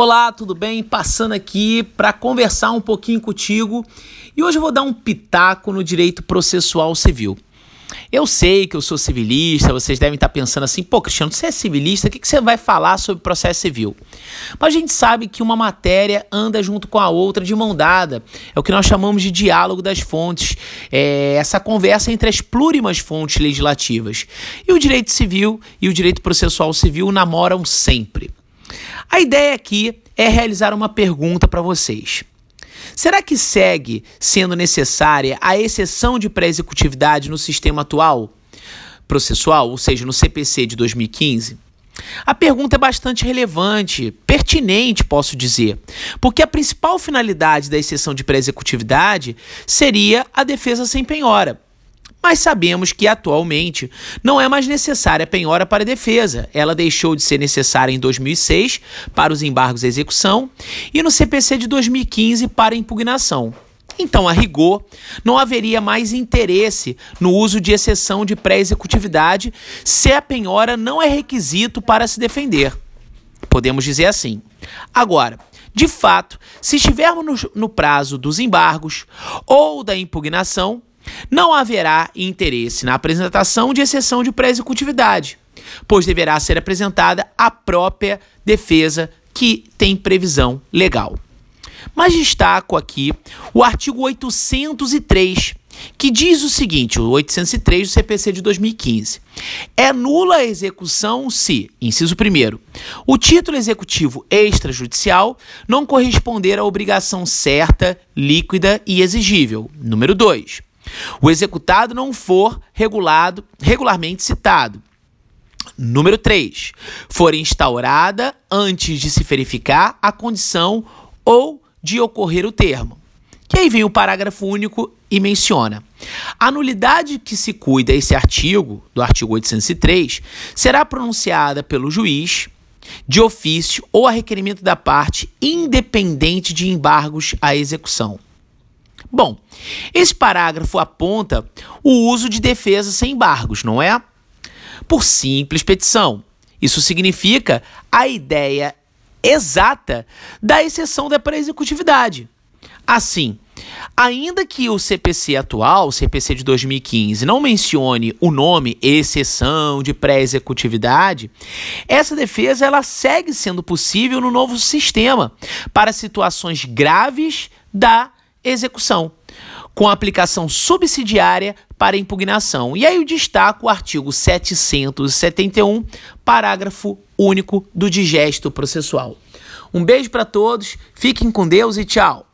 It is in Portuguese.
Olá, tudo bem? Passando aqui para conversar um pouquinho contigo e hoje eu vou dar um pitaco no direito processual civil. Eu sei que eu sou civilista, vocês devem estar pensando assim, pô, Cristiano, você é civilista, o que, você vai falar sobre processo civil? Mas a gente sabe que uma matéria anda junto com a outra de mão dada. É o que nós chamamos de diálogo das fontes, é essa conversa entre as plurimas fontes legislativas. E o direito civil e o direito processual civil namoram sempre. A ideia aqui é realizar uma pergunta para vocês. Será que segue sendo necessária a exceção de pré-executividade no sistema atual processual, ou seja, no CPC de 2015? A pergunta é bastante relevante, pertinente, posso dizer, porque a principal finalidade da exceção de pré-executividade seria a defesa sem penhora mas sabemos que atualmente não é mais necessária a penhora para a defesa. Ela deixou de ser necessária em 2006 para os embargos à execução e no CPC de 2015 para impugnação. Então, a rigor, não haveria mais interesse no uso de exceção de pré-executividade se a penhora não é requisito para se defender. Podemos dizer assim. Agora, de fato, se estivermos no prazo dos embargos ou da impugnação, não haverá interesse na apresentação de exceção de pré-executividade, pois deverá ser apresentada a própria defesa que tem previsão legal. Mas destaco aqui o artigo 803, que diz o seguinte, o 803 do CPC de 2015. É nula a execução se, inciso 1 o título executivo extrajudicial não corresponder à obrigação certa, líquida e exigível. Número 2 o executado não for regulado, regularmente citado. Número 3. For instaurada antes de se verificar a condição ou de ocorrer o termo. Que aí vem o parágrafo único e menciona: a nulidade que se cuida esse artigo, do artigo 803, será pronunciada pelo juiz de ofício ou a requerimento da parte, independente de embargos à execução. Bom, esse parágrafo aponta o uso de defesa sem embargos, não é? Por simples petição. Isso significa a ideia exata da exceção da pré-executividade. Assim, ainda que o CPC atual, o CPC de 2015, não mencione o nome exceção de pré-executividade, essa defesa ela segue sendo possível no novo sistema para situações graves da execução, com aplicação subsidiária para impugnação. E aí eu destaco o artigo 771, parágrafo único do digesto processual. Um beijo para todos, fiquem com Deus e tchau.